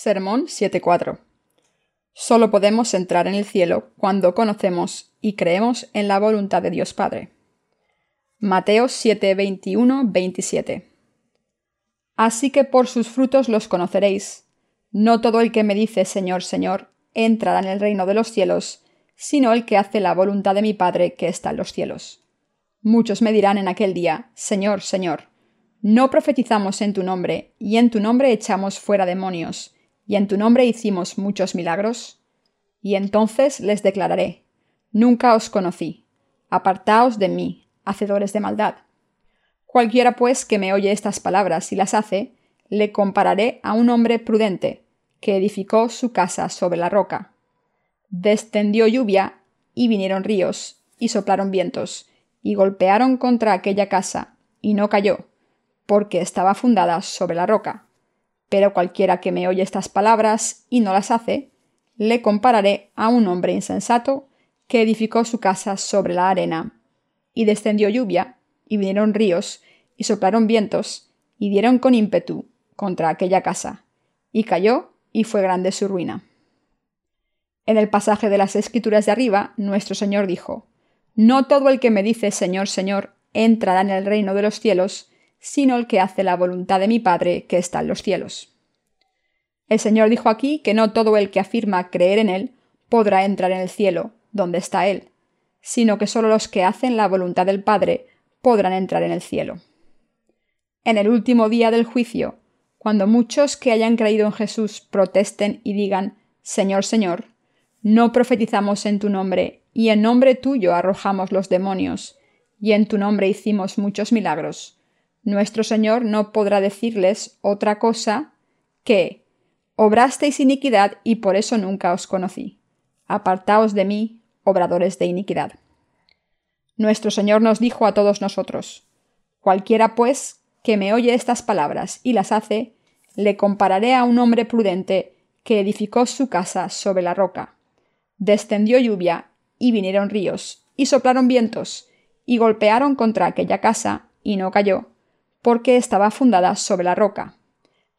Sermón 7.4. Solo podemos entrar en el cielo cuando conocemos y creemos en la voluntad de Dios Padre. Mateo 7.21-27. Así que por sus frutos los conoceréis. No todo el que me dice Señor, Señor, entrará en el reino de los cielos, sino el que hace la voluntad de mi Padre que está en los cielos. Muchos me dirán en aquel día, Señor, Señor, no profetizamos en tu nombre, y en tu nombre echamos fuera demonios, y en tu nombre hicimos muchos milagros? Y entonces les declararé, Nunca os conocí, apartaos de mí, hacedores de maldad. Cualquiera pues que me oye estas palabras y las hace, le compararé a un hombre prudente, que edificó su casa sobre la roca. Descendió lluvia, y vinieron ríos, y soplaron vientos, y golpearon contra aquella casa, y no cayó, porque estaba fundada sobre la roca. Pero cualquiera que me oye estas palabras y no las hace, le compararé a un hombre insensato que edificó su casa sobre la arena. Y descendió lluvia, y vinieron ríos, y soplaron vientos, y dieron con ímpetu contra aquella casa, y cayó, y fue grande su ruina. En el pasaje de las Escrituras de arriba, nuestro Señor dijo, No todo el que me dice Señor, Señor, entrará en el reino de los cielos, sino el que hace la voluntad de mi Padre que está en los cielos. El Señor dijo aquí que no todo el que afirma creer en Él podrá entrar en el cielo, donde está Él, sino que solo los que hacen la voluntad del Padre podrán entrar en el cielo. En el último día del juicio, cuando muchos que hayan creído en Jesús protesten y digan Señor, Señor, no profetizamos en tu nombre, y en nombre tuyo arrojamos los demonios, y en tu nombre hicimos muchos milagros, nuestro Señor no podrá decirles otra cosa que Obrasteis iniquidad y por eso nunca os conocí. Apartaos de mí, obradores de iniquidad. Nuestro Señor nos dijo a todos nosotros, Cualquiera, pues, que me oye estas palabras y las hace, le compararé a un hombre prudente que edificó su casa sobre la roca. Descendió lluvia, y vinieron ríos, y soplaron vientos, y golpearon contra aquella casa, y no cayó, porque estaba fundada sobre la roca.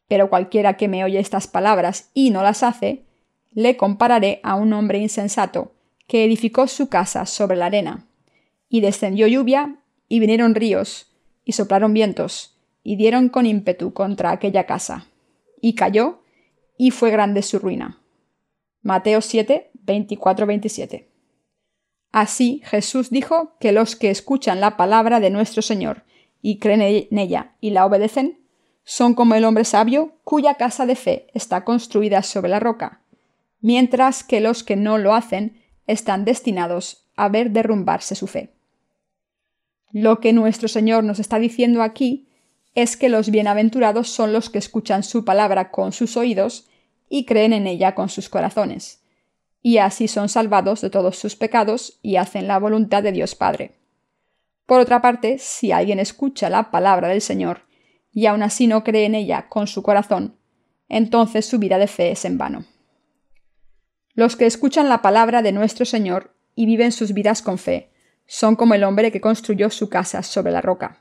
Pero cualquiera que me oye estas palabras y no las hace, le compararé a un hombre insensato, que edificó su casa sobre la arena. Y descendió lluvia, y vinieron ríos, y soplaron vientos, y dieron con ímpetu contra aquella casa. Y cayó, y fue grande su ruina. Mateo 7, 24-27. Así Jesús dijo que los que escuchan la palabra de nuestro Señor y creen en ella y la obedecen, son como el hombre sabio cuya casa de fe está construida sobre la roca, mientras que los que no lo hacen están destinados a ver derrumbarse su fe. Lo que nuestro Señor nos está diciendo aquí es que los bienaventurados son los que escuchan su palabra con sus oídos y creen en ella con sus corazones, y así son salvados de todos sus pecados y hacen la voluntad de Dios Padre. Por otra parte, si alguien escucha la palabra del Señor y aún así no cree en ella con su corazón, entonces su vida de fe es en vano. Los que escuchan la palabra de nuestro Señor y viven sus vidas con fe, son como el hombre que construyó su casa sobre la roca.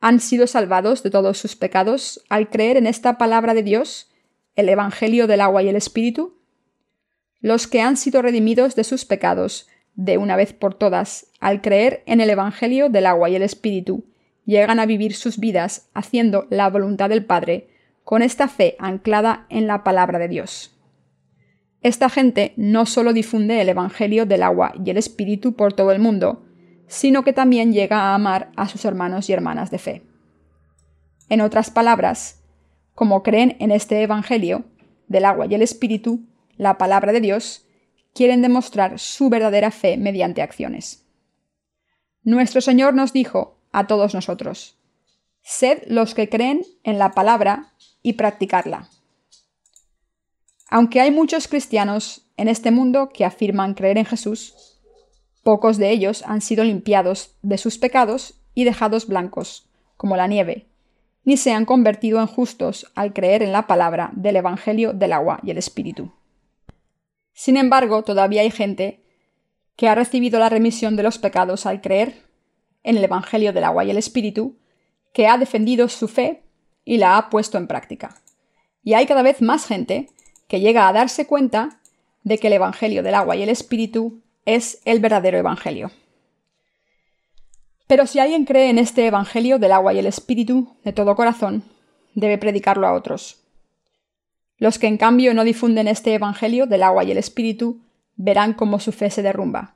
Han sido salvados de todos sus pecados al creer en esta palabra de Dios, el Evangelio del agua y el Espíritu. Los que han sido redimidos de sus pecados de una vez por todas, al creer en el Evangelio del agua y el Espíritu, llegan a vivir sus vidas haciendo la voluntad del Padre, con esta fe anclada en la palabra de Dios. Esta gente no solo difunde el Evangelio del agua y el Espíritu por todo el mundo, sino que también llega a amar a sus hermanos y hermanas de fe. En otras palabras, como creen en este Evangelio del agua y el Espíritu, la palabra de Dios, quieren demostrar su verdadera fe mediante acciones. Nuestro Señor nos dijo a todos nosotros, sed los que creen en la palabra y practicarla. Aunque hay muchos cristianos en este mundo que afirman creer en Jesús, pocos de ellos han sido limpiados de sus pecados y dejados blancos, como la nieve, ni se han convertido en justos al creer en la palabra del Evangelio del agua y el Espíritu. Sin embargo, todavía hay gente que ha recibido la remisión de los pecados al creer en el Evangelio del agua y el Espíritu, que ha defendido su fe y la ha puesto en práctica. Y hay cada vez más gente que llega a darse cuenta de que el Evangelio del agua y el Espíritu es el verdadero Evangelio. Pero si alguien cree en este Evangelio del agua y el Espíritu de todo corazón, debe predicarlo a otros. Los que en cambio no difunden este Evangelio del agua y el Espíritu verán cómo su fe se derrumba.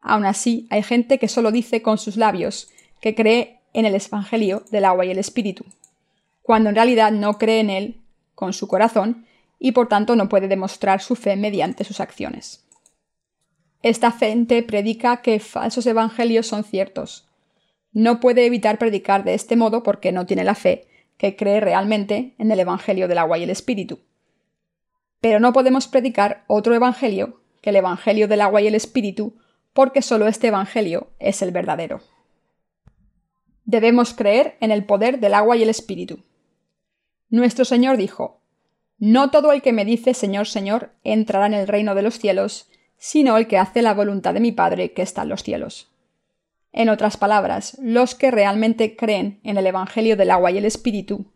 Aún así, hay gente que solo dice con sus labios que cree en el Evangelio del agua y el Espíritu, cuando en realidad no cree en él con su corazón y por tanto no puede demostrar su fe mediante sus acciones. Esta gente predica que falsos evangelios son ciertos. No puede evitar predicar de este modo porque no tiene la fe que cree realmente en el Evangelio del agua y el Espíritu. Pero no podemos predicar otro Evangelio que el Evangelio del agua y el Espíritu porque solo este Evangelio es el verdadero. Debemos creer en el poder del agua y el Espíritu. Nuestro Señor dijo, No todo el que me dice Señor, Señor entrará en el reino de los cielos, sino el que hace la voluntad de mi Padre que está en los cielos. En otras palabras, los que realmente creen en el Evangelio del agua y el Espíritu,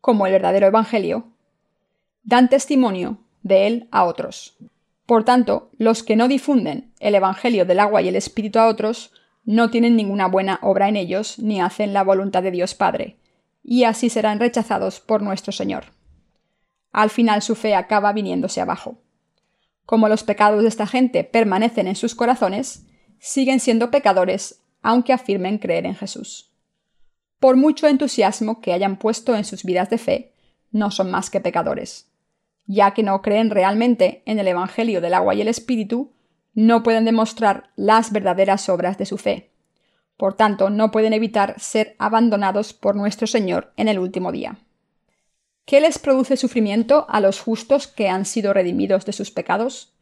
como el verdadero Evangelio, dan testimonio de él a otros. Por tanto, los que no difunden el Evangelio del agua y el Espíritu a otros, no tienen ninguna buena obra en ellos ni hacen la voluntad de Dios Padre, y así serán rechazados por nuestro Señor. Al final su fe acaba viniéndose abajo. Como los pecados de esta gente permanecen en sus corazones, siguen siendo pecadores aunque afirmen creer en Jesús. Por mucho entusiasmo que hayan puesto en sus vidas de fe, no son más que pecadores. Ya que no creen realmente en el Evangelio del agua y el Espíritu, no pueden demostrar las verdaderas obras de su fe. Por tanto, no pueden evitar ser abandonados por nuestro Señor en el último día. ¿Qué les produce sufrimiento a los justos que han sido redimidos de sus pecados?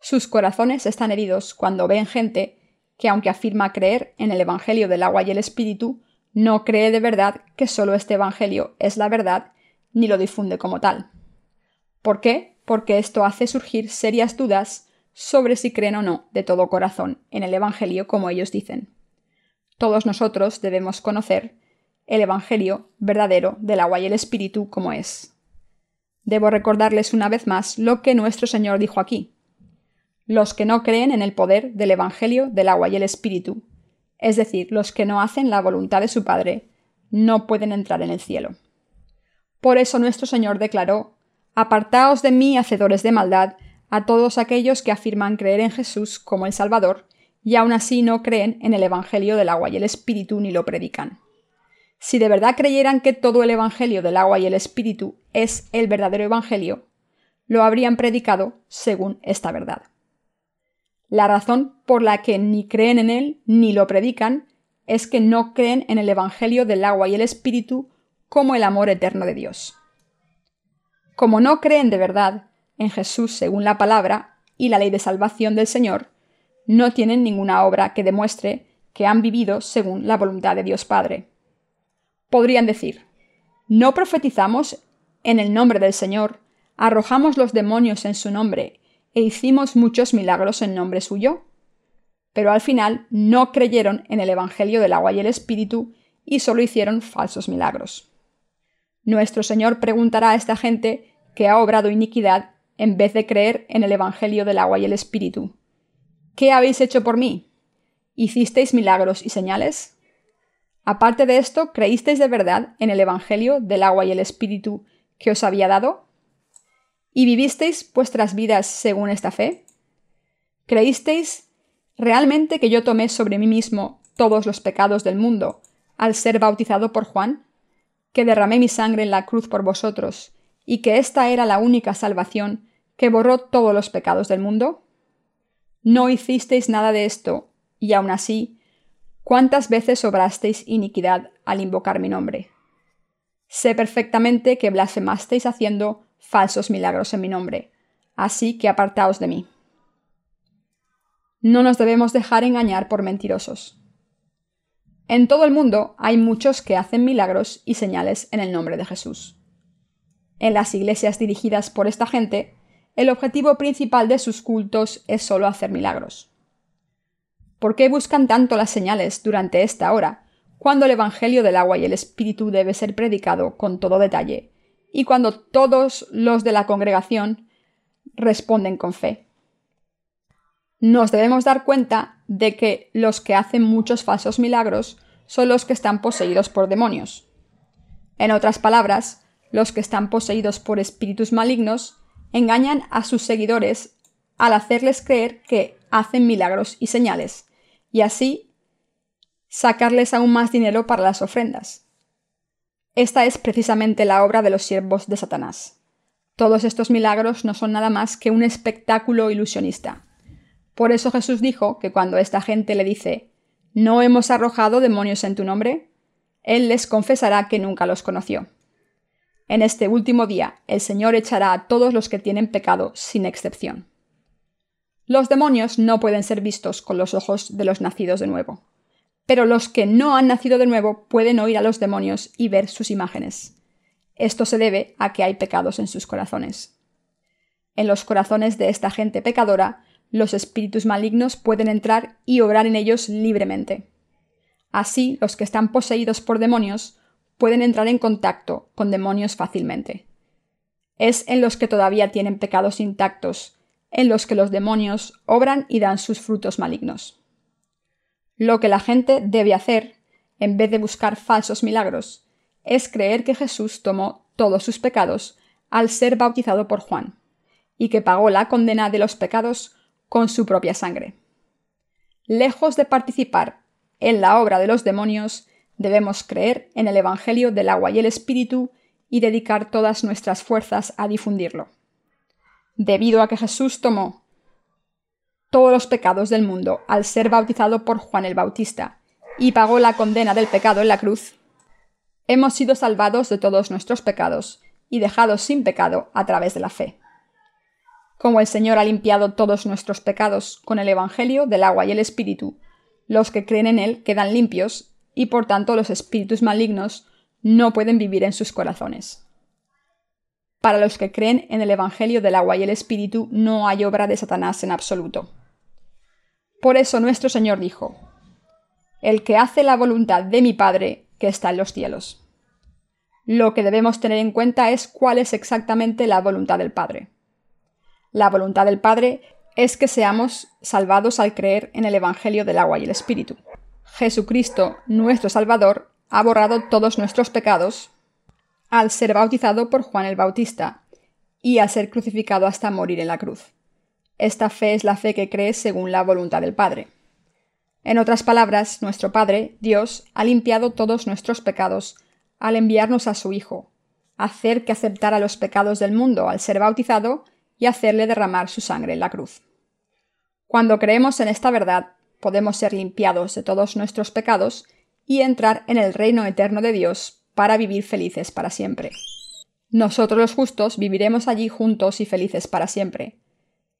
Sus corazones están heridos cuando ven gente que, aunque afirma creer en el Evangelio del agua y el Espíritu, no cree de verdad que solo este Evangelio es la verdad ni lo difunde como tal. ¿Por qué? Porque esto hace surgir serias dudas sobre si creen o no de todo corazón en el Evangelio como ellos dicen. Todos nosotros debemos conocer el Evangelio verdadero del agua y el Espíritu como es. Debo recordarles una vez más lo que nuestro Señor dijo aquí. Los que no creen en el poder del Evangelio del agua y el Espíritu, es decir, los que no hacen la voluntad de su Padre, no pueden entrar en el cielo. Por eso nuestro Señor declaró Apartaos de mí, hacedores de maldad, a todos aquellos que afirman creer en Jesús como el Salvador, y aun así no creen en el Evangelio del agua y el Espíritu ni lo predican. Si de verdad creyeran que todo el Evangelio del agua y el Espíritu es el verdadero Evangelio, lo habrían predicado según esta verdad. La razón por la que ni creen en él ni lo predican es que no creen en el Evangelio del agua y el Espíritu como el amor eterno de Dios. Como no creen de verdad en Jesús según la palabra y la ley de salvación del Señor, no tienen ninguna obra que demuestre que han vivido según la voluntad de Dios Padre podrían decir, ¿no profetizamos en el nombre del Señor, arrojamos los demonios en su nombre e hicimos muchos milagros en nombre suyo? Pero al final no creyeron en el Evangelio del agua y el Espíritu y solo hicieron falsos milagros. Nuestro Señor preguntará a esta gente que ha obrado iniquidad en vez de creer en el Evangelio del agua y el Espíritu. ¿Qué habéis hecho por mí? ¿Hicisteis milagros y señales? Aparte de esto, ¿creísteis de verdad en el Evangelio del agua y el Espíritu que os había dado? ¿Y vivisteis vuestras vidas según esta fe? ¿Creísteis realmente que yo tomé sobre mí mismo todos los pecados del mundo al ser bautizado por Juan? ¿Que derramé mi sangre en la cruz por vosotros y que esta era la única salvación que borró todos los pecados del mundo? No hicisteis nada de esto, y aun así ¿Cuántas veces obrasteis iniquidad al invocar mi nombre? Sé perfectamente que blasfemasteis haciendo falsos milagros en mi nombre, así que apartaos de mí. No nos debemos dejar engañar por mentirosos. En todo el mundo hay muchos que hacen milagros y señales en el nombre de Jesús. En las iglesias dirigidas por esta gente, el objetivo principal de sus cultos es solo hacer milagros. ¿Por qué buscan tanto las señales durante esta hora, cuando el Evangelio del agua y el Espíritu debe ser predicado con todo detalle, y cuando todos los de la congregación responden con fe. Nos debemos dar cuenta de que los que hacen muchos falsos milagros son los que están poseídos por demonios. En otras palabras, los que están poseídos por espíritus malignos engañan a sus seguidores al hacerles creer que hacen milagros y señales, y así sacarles aún más dinero para las ofrendas. Esta es precisamente la obra de los siervos de Satanás. Todos estos milagros no son nada más que un espectáculo ilusionista. Por eso Jesús dijo que cuando esta gente le dice ¿No hemos arrojado demonios en tu nombre? Él les confesará que nunca los conoció. En este último día, el Señor echará a todos los que tienen pecado sin excepción. Los demonios no pueden ser vistos con los ojos de los nacidos de nuevo, pero los que no han nacido de nuevo pueden oír a los demonios y ver sus imágenes. Esto se debe a que hay pecados en sus corazones. En los corazones de esta gente pecadora, los espíritus malignos pueden entrar y obrar en ellos libremente. Así, los que están poseídos por demonios pueden entrar en contacto con demonios fácilmente. Es en los que todavía tienen pecados intactos, en los que los demonios obran y dan sus frutos malignos. Lo que la gente debe hacer, en vez de buscar falsos milagros, es creer que Jesús tomó todos sus pecados al ser bautizado por Juan, y que pagó la condena de los pecados con su propia sangre. Lejos de participar en la obra de los demonios, Debemos creer en el Evangelio del agua y el Espíritu y dedicar todas nuestras fuerzas a difundirlo. Debido a que Jesús tomó todos los pecados del mundo al ser bautizado por Juan el Bautista y pagó la condena del pecado en la cruz, hemos sido salvados de todos nuestros pecados y dejados sin pecado a través de la fe. Como el Señor ha limpiado todos nuestros pecados con el Evangelio del agua y el Espíritu, los que creen en Él quedan limpios y por tanto los espíritus malignos no pueden vivir en sus corazones. Para los que creen en el Evangelio del agua y el Espíritu no hay obra de Satanás en absoluto. Por eso nuestro Señor dijo, El que hace la voluntad de mi Padre que está en los cielos. Lo que debemos tener en cuenta es cuál es exactamente la voluntad del Padre. La voluntad del Padre es que seamos salvados al creer en el Evangelio del agua y el Espíritu. Jesucristo, nuestro Salvador, ha borrado todos nuestros pecados al ser bautizado por Juan el Bautista y al ser crucificado hasta morir en la cruz. Esta fe es la fe que cree según la voluntad del Padre. En otras palabras, nuestro Padre, Dios, ha limpiado todos nuestros pecados al enviarnos a su Hijo, hacer que aceptara los pecados del mundo al ser bautizado y hacerle derramar su sangre en la cruz. Cuando creemos en esta verdad, podemos ser limpiados de todos nuestros pecados y entrar en el reino eterno de Dios para vivir felices para siempre. Nosotros los justos viviremos allí juntos y felices para siempre.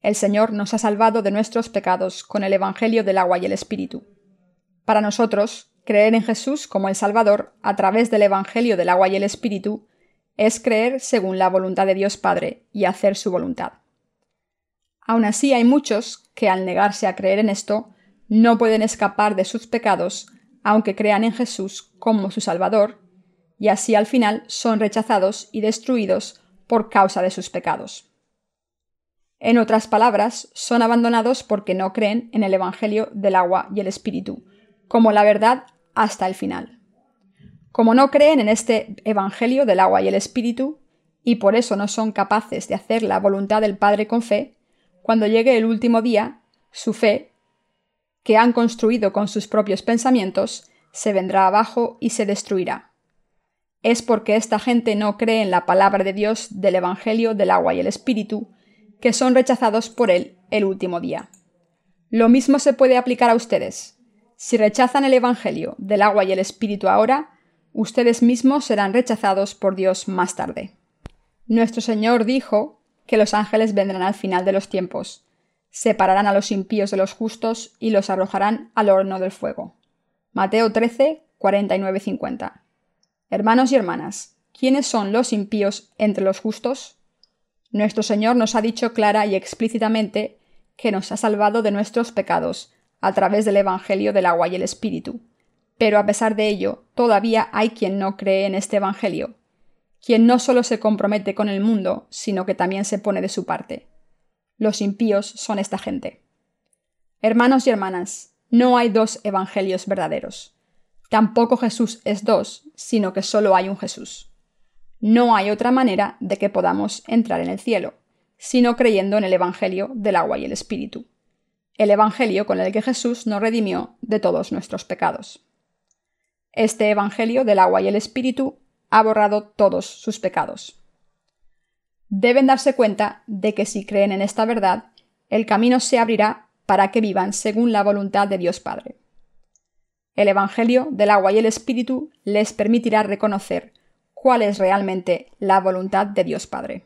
El Señor nos ha salvado de nuestros pecados con el Evangelio del agua y el Espíritu. Para nosotros, creer en Jesús como el Salvador a través del Evangelio del agua y el Espíritu es creer según la voluntad de Dios Padre y hacer su voluntad. Aún así hay muchos que al negarse a creer en esto no pueden escapar de sus pecados aunque crean en Jesús como su Salvador, y así al final son rechazados y destruidos por causa de sus pecados. En otras palabras, son abandonados porque no creen en el Evangelio del agua y el Espíritu, como la verdad hasta el final. Como no creen en este Evangelio del agua y el Espíritu, y por eso no son capaces de hacer la voluntad del Padre con fe, cuando llegue el último día, su fe que han construido con sus propios pensamientos, se vendrá abajo y se destruirá. Es porque esta gente no cree en la palabra de Dios del Evangelio del agua y el Espíritu, que son rechazados por él el último día. Lo mismo se puede aplicar a ustedes. Si rechazan el Evangelio del agua y el Espíritu ahora, ustedes mismos serán rechazados por Dios más tarde. Nuestro Señor dijo que los ángeles vendrán al final de los tiempos, separarán a los impíos de los justos y los arrojarán al horno del fuego. Mateo 13, 49, 50. Hermanos y hermanas, ¿quiénes son los impíos entre los justos? Nuestro Señor nos ha dicho clara y explícitamente que nos ha salvado de nuestros pecados a través del Evangelio del agua y el Espíritu. Pero a pesar de ello, todavía hay quien no cree en este Evangelio. quien no solo se compromete con el mundo, sino que también se pone de su parte. Los impíos son esta gente. Hermanos y hermanas, no hay dos evangelios verdaderos. Tampoco Jesús es dos, sino que solo hay un Jesús. No hay otra manera de que podamos entrar en el cielo, sino creyendo en el Evangelio del agua y el Espíritu, el Evangelio con el que Jesús nos redimió de todos nuestros pecados. Este Evangelio del agua y el Espíritu ha borrado todos sus pecados. Deben darse cuenta de que si creen en esta verdad, el camino se abrirá para que vivan según la voluntad de Dios Padre. El Evangelio del agua y el Espíritu les permitirá reconocer cuál es realmente la voluntad de Dios Padre.